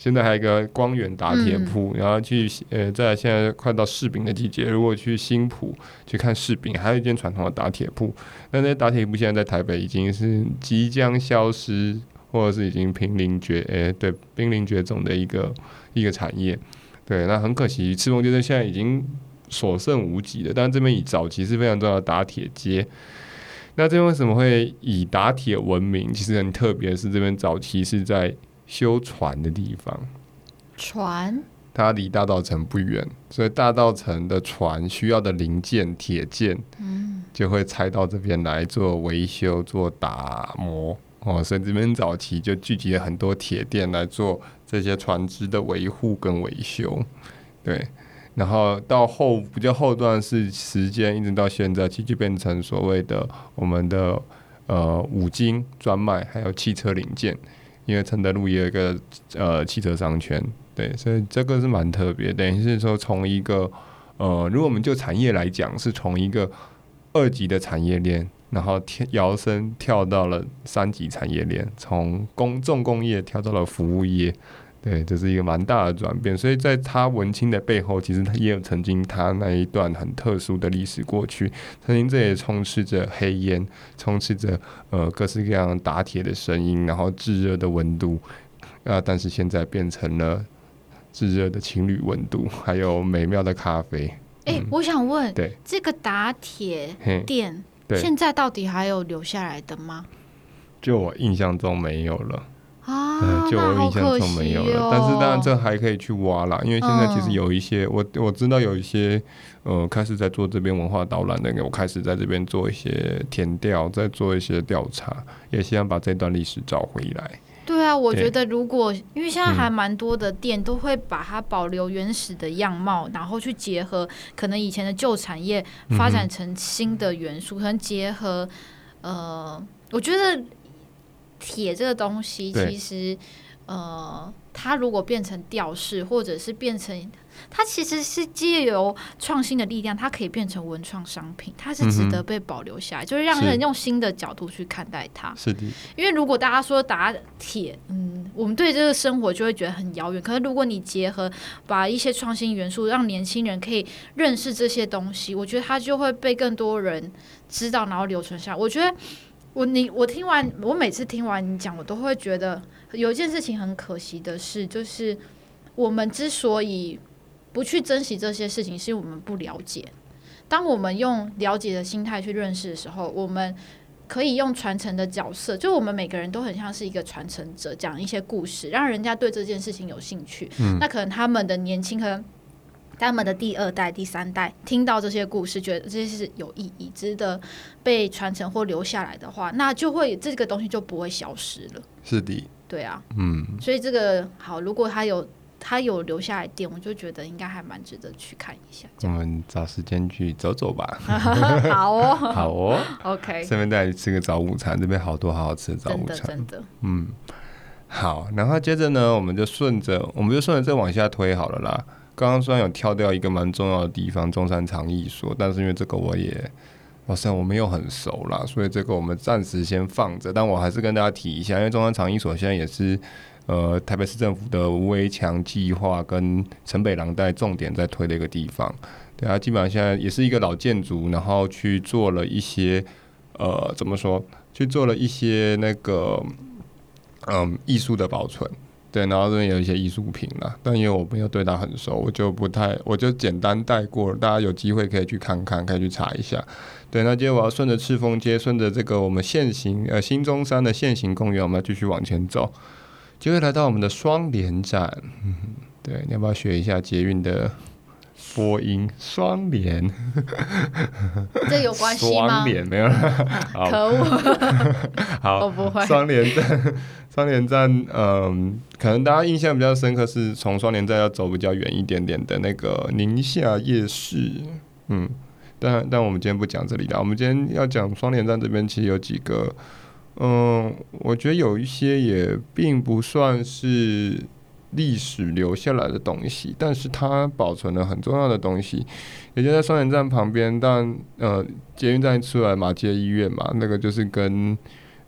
现在还有一个光源打铁铺，嗯、然后去呃，在现在快到柿饼的季节，如果去新浦去看柿饼，还有一间传统的打铁铺。那那些打铁铺现在在台北已经是即将消失。或者是已经濒临绝，诶、欸，对，濒临绝种的一个一个产业，对，那很可惜，赤峰街现在已经所剩无几了。但是这边以早期是非常重要的打铁街，那这边为什么会以打铁闻名？其实很特别，是这边早期是在修船的地方，船，它离大道城不远，所以大道城的船需要的零件铁件，嗯，就会拆到这边来做维修、做打磨哦。所以这边早期就聚集了很多铁店来做这些船只的维护跟维修，对。然后到后比较后段是时间，一直到现在，其实就变成所谓的我们的呃五金专卖，还有汽车零件。因为承德路也有一个呃汽车商圈，对，所以这个是蛮特别。等于是说，从一个呃，如果我们就产业来讲，是从一个二级的产业链，然后跳摇身跳到了三级产业链，从工重工业跳到了服务业。对，这是一个蛮大的转变，所以在他文青的背后，其实他也有曾经他那一段很特殊的历史过去。曾经这也充斥着黑烟，充斥着呃各式各样打铁的声音，然后炙热的温度啊，但是现在变成了炙热的情侣温度，还有美妙的咖啡。哎、欸，嗯、我想问，对这个打铁店，现在到底还有留下来的吗？就我印象中没有了。啊，嗯、就我印象中没有了，哦、但是当然这还可以去挖啦，因为现在其实有一些、嗯、我我知道有一些呃开始在做这边文化导览的，我开始在这边做一些填调，在做一些调查，也希望把这段历史找回来。对啊，我觉得如果因为现在还蛮多的店都会把它保留原始的样貌，嗯、然后去结合可能以前的旧产业发展成新的元素，嗯、可能结合呃，我觉得。铁这个东西，其实，呃，它如果变成吊饰，或者是变成，它其实是借由创新的力量，它可以变成文创商品，它是值得被保留下来，嗯、就是让人用新的角度去看待它。是的，因为如果大家说打铁，嗯，我们对这个生活就会觉得很遥远。可是如果你结合把一些创新元素，让年轻人可以认识这些东西，我觉得它就会被更多人知道，然后留存下来。我觉得。我你我听完，我每次听完你讲，我都会觉得有一件事情很可惜的是，就是我们之所以不去珍惜这些事情，是因为我们不了解。当我们用了解的心态去认识的时候，我们可以用传承的角色，就我们每个人都很像是一个传承者，讲一些故事，让人家对这件事情有兴趣。嗯，那可能他们的年轻和。他们的第二代、第三代听到这些故事，觉得这些是有意义、值得被传承或留下来的话，那就会这个东西就不会消失了。是的，对啊，嗯，所以这个好，如果他有他有留下来店，我就觉得应该还蛮值得去看一下。我们找时间去走走吧。好哦，好哦，OK。顺便带你吃个早午餐，这边好多好好吃的早午餐，真的，真的。嗯，好，然后接着呢，我们就顺着，我们就顺着再往下推好了啦。刚刚虽然有跳掉一个蛮重要的地方，中山长艺所，但是因为这个我也，好像我没有很熟啦，所以这个我们暂时先放着。但我还是跟大家提一下，因为中山长艺所现在也是呃台北市政府的围墙计划跟城北廊带重点在推的一个地方。对啊，基本上现在也是一个老建筑，然后去做了一些呃怎么说，去做了一些那个嗯艺术的保存。对，然后这边有一些艺术品啦，但因为我没有对他很熟，我就不太，我就简单带过。大家有机会可以去看看，可以去查一下。对，那今天我要顺着赤峰街，顺着这个我们现行呃新中山的现行公园，我们要继续往前走，就会来到我们的双联展。嗯，对，你要不要学一下捷运的播音？双联，这有关系吗？双联没有 了，可恶，好，我不会。双联站。双联站，嗯，可能大家印象比较深刻是从双联站要走比较远一点点的那个宁夏夜市，嗯，但但我们今天不讲这里的，我们今天要讲双联站这边其实有几个，嗯，我觉得有一些也并不算是历史留下来的东西，但是它保存了很重要的东西，也就在双连站旁边，但呃，捷运站出来马街医院嘛，那个就是跟。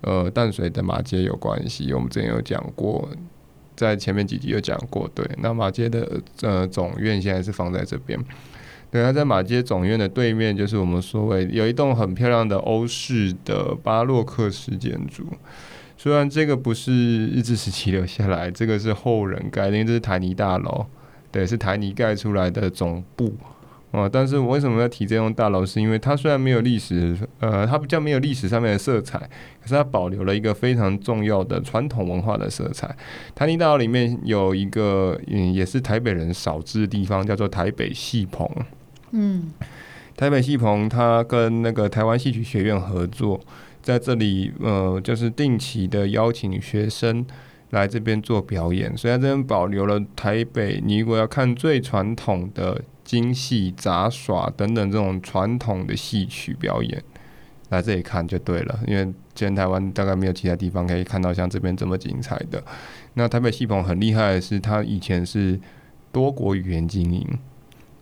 呃，淡水的马街有关系，我们之前有讲过，在前面几集有讲过。对，那马街的呃总院现在是放在这边。对，它在马街总院的对面，就是我们所谓有一栋很漂亮的欧式的巴洛克式建筑。虽然这个不是日治时期留下来，这个是后人盖的，因为这是台泥大楼，对，是台泥盖出来的总部。哦，但是我为什么要提这栋大楼？是因为它虽然没有历史，呃，它比较没有历史上面的色彩，可是它保留了一个非常重要的传统文化的色彩。台泥大楼里面有一个，嗯，也是台北人少知的地方，叫做台北戏棚。嗯，台北戏棚它跟那个台湾戏曲学院合作，在这里，呃，就是定期的邀请学生来这边做表演，所以它这边保留了台北，你如果要看最传统的。京戏、杂耍等等这种传统的戏曲表演，来这里看就对了。因为全台湾大概没有其他地方可以看到像这边这么精彩的。那台北戏棚很厉害的是，它以前是多国语言经营，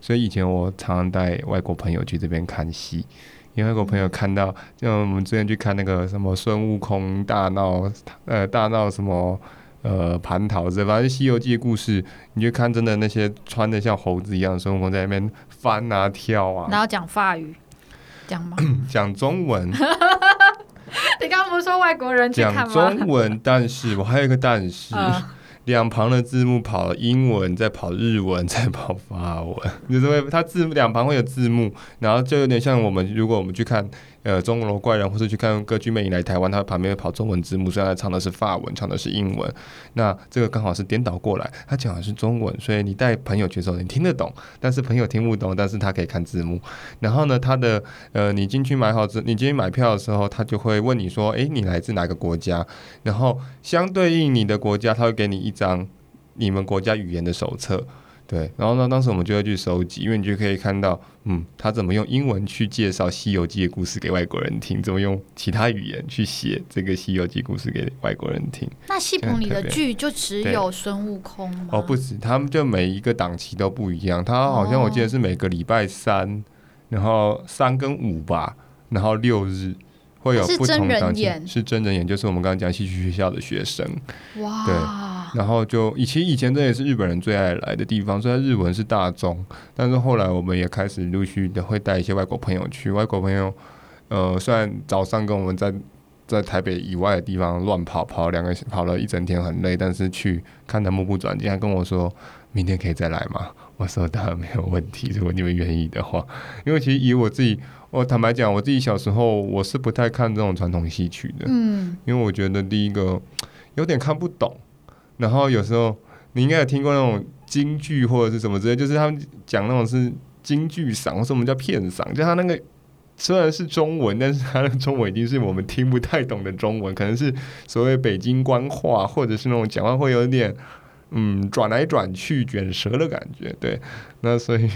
所以以前我常常带外国朋友去这边看戏，因为外国朋友看到，就我们之前去看那个什么孙悟空大闹，呃，大闹什么。呃，蟠桃子，反正《西游记》的故事，你就看真的那些穿的像猴子一样的孙悟空在那边翻啊跳啊，然后讲法语，讲吗？讲中文。你刚刚不是说外国人讲中文，但是我还有一个但是，呃、两旁的字幕跑英文，再跑日文，再跑法文，就是会它字两旁会有字幕，然后就有点像我们，如果我们去看。呃，钟楼怪人，或是去看歌剧魅影来台湾，他旁边会跑中文字幕，虽然他唱的是法文，唱的是英文，那这个刚好是颠倒过来，他讲的是中文，所以你带朋友去的时候，你听得懂，但是朋友听不懂，但是他可以看字幕。然后呢，他的呃，你进去买好之，你进去买票的时候，他就会问你说，诶，你来自哪个国家？然后相对应你的国家，他会给你一张你们国家语言的手册。对，然后呢，当时我们就会去收集，因为你就可以看到，嗯，他怎么用英文去介绍《西游记》的故事给外国人听，怎么用其他语言去写这个《西游记》故事给外国人听。那戏棚里的 剧就只有孙悟空吗？哦，不止，他们就每一个档期都不一样。他好像我记得是每个礼拜三，哦、然后三跟五吧，然后六日会有不同的档期，是真人演，就是我们刚刚讲戏曲学校的学生。哇，对。然后就以前以前这也是日本人最爱来的地方，虽然日文是大宗，但是后来我们也开始陆续的会带一些外国朋友去。外国朋友，呃，虽然早上跟我们在在台北以外的地方乱跑，跑两个跑了一整天很累，但是去看他目不转睛，还跟我说明天可以再来吗？我说当然没有问题，如果你们愿意的话。因为其实以我自己，我坦白讲，我自己小时候我是不太看这种传统戏曲的，嗯，因为我觉得第一个有点看不懂。然后有时候你应该有听过那种京剧或者是什么之类，就是他们讲那种是京剧嗓，或者我们叫片嗓，就他那个虽然是中文，但是他的中文已经是我们听不太懂的中文，可能是所谓北京官话，或者是那种讲话会有点嗯转来转去卷舌的感觉。对，那所以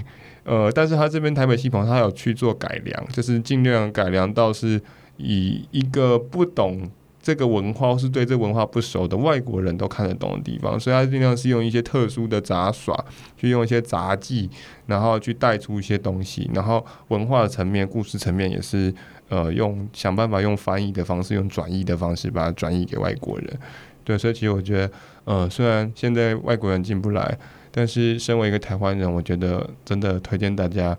呃，但是他这边台北戏棚他有去做改良，就是尽量改良到是以一个不懂。这个文化或是对这文化不熟的外国人都看得懂的地方，所以他尽量是用一些特殊的杂耍，去用一些杂技，然后去带出一些东西，然后文化的层面、故事层面也是呃用想办法用翻译的方式、用转译的方式把它转译给外国人。对，所以其实我觉得，呃，虽然现在外国人进不来，但是身为一个台湾人，我觉得真的推荐大家。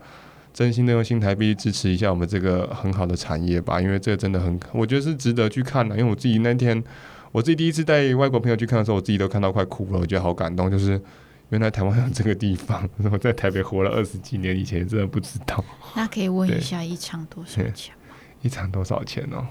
真心的用新台币支持一下我们这个很好的产业吧，因为这个真的很，我觉得是值得去看的。因为我自己那天，我自己第一次带外国朋友去看的时候，我自己都看到快哭了，我觉得好感动。就是原来台湾有这个地方，我在台北活了二十几年，以前真的不知道。那可以问一下一场多少钱吗？一场多少钱哦？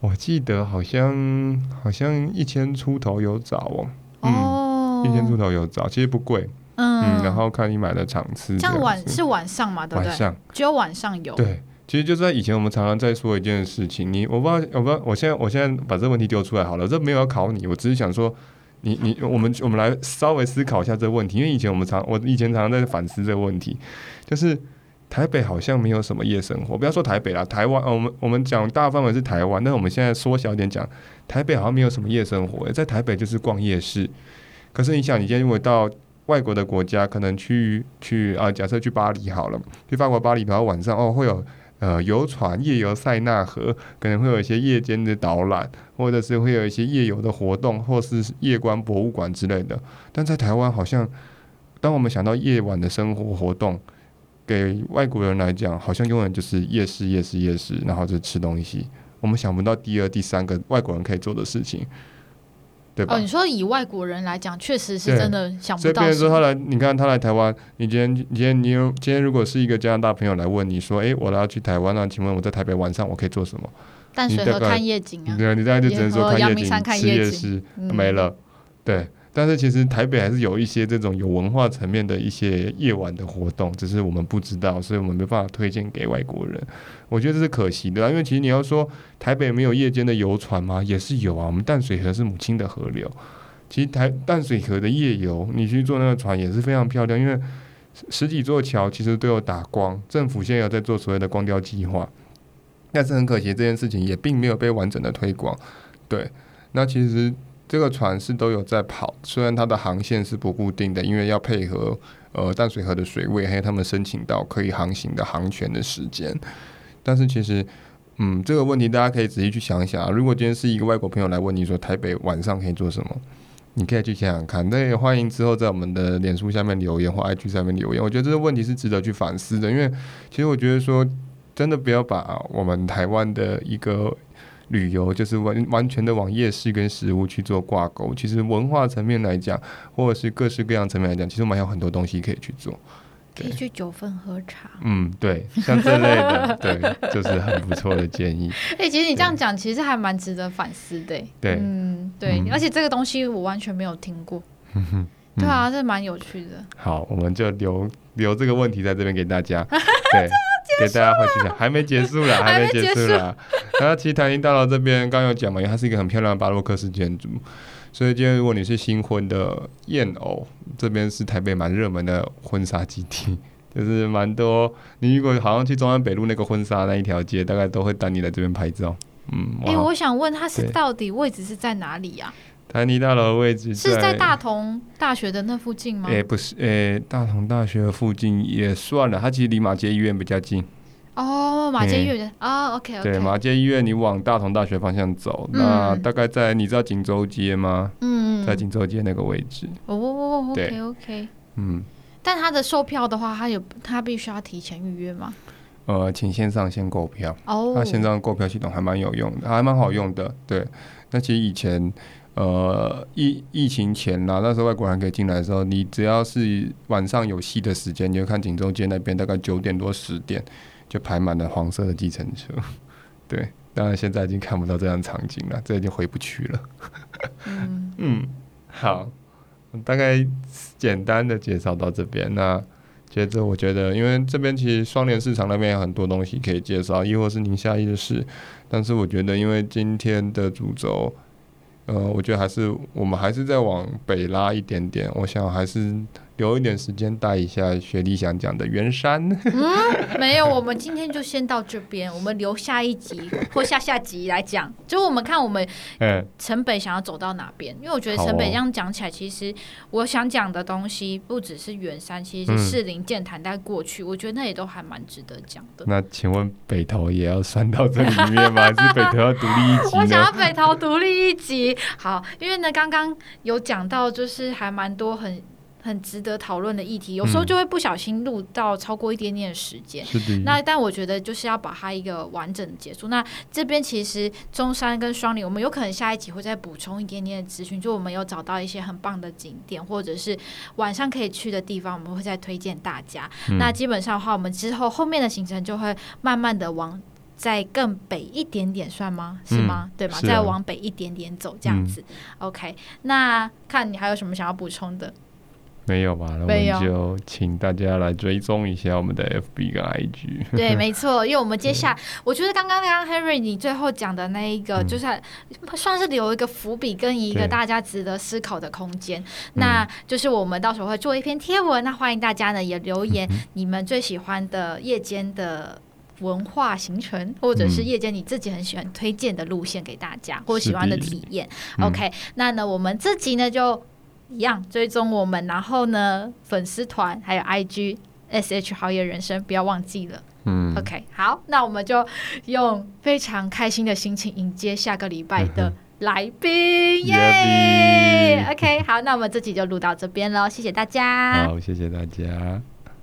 我记得好像好像一千出头有找哦。哦，一千出头有找，其实不贵。嗯，然后看你买的场次，这样晚是晚上嘛？对不对？晚上只有晚上有。对，其实就在以前，我们常常在说一件事情。你我不知道，我不知道，我现在我现在把这个问题丢出来好了，这没有要考你，我只是想说，你你我们我们来稍微思考一下这个问题，因为以前我们常我以前常常在反思这个问题，就是台北好像没有什么夜生活。不要说台北啦，台湾，我们我们讲大范围是台湾，但我们现在缩小一点讲，台北好像没有什么夜生活。在台北就是逛夜市，可是你想，你今天如果到外国的国家可能去去啊，假设去巴黎好了，去法国巴黎，然后晚上哦会有呃游船夜游塞纳河，可能会有一些夜间的导览，或者是会有一些夜游的活动，或是夜观博物馆之类的。但在台湾好像，当我们想到夜晚的生活活动，给外国人来讲，好像永远就是夜市夜市夜市，然后就吃东西。我们想不到第二第三个外国人可以做的事情。对吧？哦，你说以外国人来讲，确实是真的想不到。所以别人说他来，你看他来台湾，你今天你今天你有今天如果是一个加拿大朋友来问你说，哎，我要去台湾那、啊、请问我在台北晚上我可以做什么？淡水河看夜景啊。对，你大概就只能说看夜景、吃夜市，嗯、没了。对。但是其实台北还是有一些这种有文化层面的一些夜晚的活动，只是我们不知道，所以我们没办法推荐给外国人。我觉得这是可惜的，因为其实你要说台北没有夜间的游船吗？也是有啊。我们淡水河是母亲的河流，其实台淡水河的夜游，你去坐那个船也是非常漂亮，因为十几座桥其实都有打光，政府现在有在做所谓的光雕计划，但是很可惜这件事情也并没有被完整的推广。对，那其实。这个船是都有在跑，虽然它的航线是不固定的，因为要配合呃淡水河的水位，还有他们申请到可以航行的航权的时间。但是其实，嗯，这个问题大家可以仔细去想一想啊。如果今天是一个外国朋友来问你说台北晚上可以做什么，你可以去想想看。那也欢迎之后在我们的脸书下面留言或 IG 上面留言。我觉得这个问题是值得去反思的，因为其实我觉得说真的不要把我们台湾的一个。旅游就是完完全的往夜市跟食物去做挂钩。其实文化层面来讲，或者是各式各样层面来讲，其实我们还有很多东西可以去做。可以去九份喝茶。嗯，对，像这类的，对，就是很不错的建议。哎、欸，其实你这样讲，其实还蛮值得反思的。对，嗯，对，而且这个东西我完全没有听过。嗯、对啊，这蛮有趣的。好，我们就留留这个问题在这边给大家。对。给大家回去讲，还没结束啦，还没结束啦。然后其实台宁大楼这边刚有讲嘛，因为它是一个很漂亮的巴洛克式建筑，所以今天如果你是新婚的燕偶，这边是台北蛮热门的婚纱基地，就是蛮多。你如果好像去中山北路那个婚纱那一条街，大概都会带你来这边拍照。嗯，哎、欸，我想问，它是到底位置是在哪里呀、啊？台泥大楼的位置是在大同大学的那附近吗？诶、欸，不是，诶、欸，大同大学的附近也算了，它其实离马街医院比较近。哦，马街医院啊、欸哦、，OK OK。对，马街医院，你往大同大学方向走，嗯、那大概在你知道锦州街吗？嗯，在锦州街那个位置。哦，OK OK。嗯，但他的售票的话，他有他必须要提前预约吗？呃，请线上先购票。哦，那线上购票系统还蛮有用的，还蛮好用的。对，那其实以前。呃，疫疫情前啦，那时候外国人可以进来的时候，你只要是晚上有戏的时间，你就看锦州街那边大概九点多十点就排满了黄色的计程车。对，当然现在已经看不到这样场景了，这已经回不去了。嗯，嗯，好，大概简单的介绍到这边。那接着我觉得，因为这边其实双联市场那边有很多东西可以介绍，亦或是宁夏夜市，但是我觉得，因为今天的主轴。呃，我觉得还是我们还是再往北拉一点点，我想还是。留一点时间带一下雪莉想讲的圆山。嗯，没有，我们今天就先到这边，我们留下一集或下下集来讲。就我们看我们 城北想要走到哪边，因为我觉得城北这样讲起来，其实我想讲的东西不只是圆山，其实是士林、剑潭在过去，我觉得那也都还蛮值得讲的。那请问北投也要算到这里面吗？还是北投要独立一集？我想要北投独立一集。好，因为呢，刚刚有讲到，就是还蛮多很。很值得讨论的议题，有时候就会不小心录到超过一点点的时间。嗯、那但我觉得就是要把它一个完整的结束。那这边其实中山跟双林，我们有可能下一集会再补充一点点的资讯，就我们有找到一些很棒的景点，或者是晚上可以去的地方，我们会再推荐大家。嗯、那基本上的话，我们之后后面的行程就会慢慢的往再更北一点点，算吗？是吗？嗯、对吗？啊、再往北一点点走这样子。嗯、OK，那看你还有什么想要补充的？没有吧？那我们就请大家来追踪一下我们的 FB 跟 IG。对，没错，因为我们接下来，我觉得刚刚刚 Henry 你最后讲的那一个，就是算是留一个伏笔跟一个大家值得思考的空间。那就是我们到时候会做一篇贴文，那欢迎大家呢也留言你们最喜欢的夜间的文化行程，或者是夜间你自己很喜欢推荐的路线给大家，或喜欢的体验。OK，那呢我们这集呢就。一样追踪我们，然后呢，粉丝团还有 IG SH 好野人生，不要忘记了。嗯，OK，好，那我们就用非常开心的心情迎接下个礼拜的来宾，耶！OK，好，那我们这集就录到这边喽，谢谢大家。好，谢谢大家。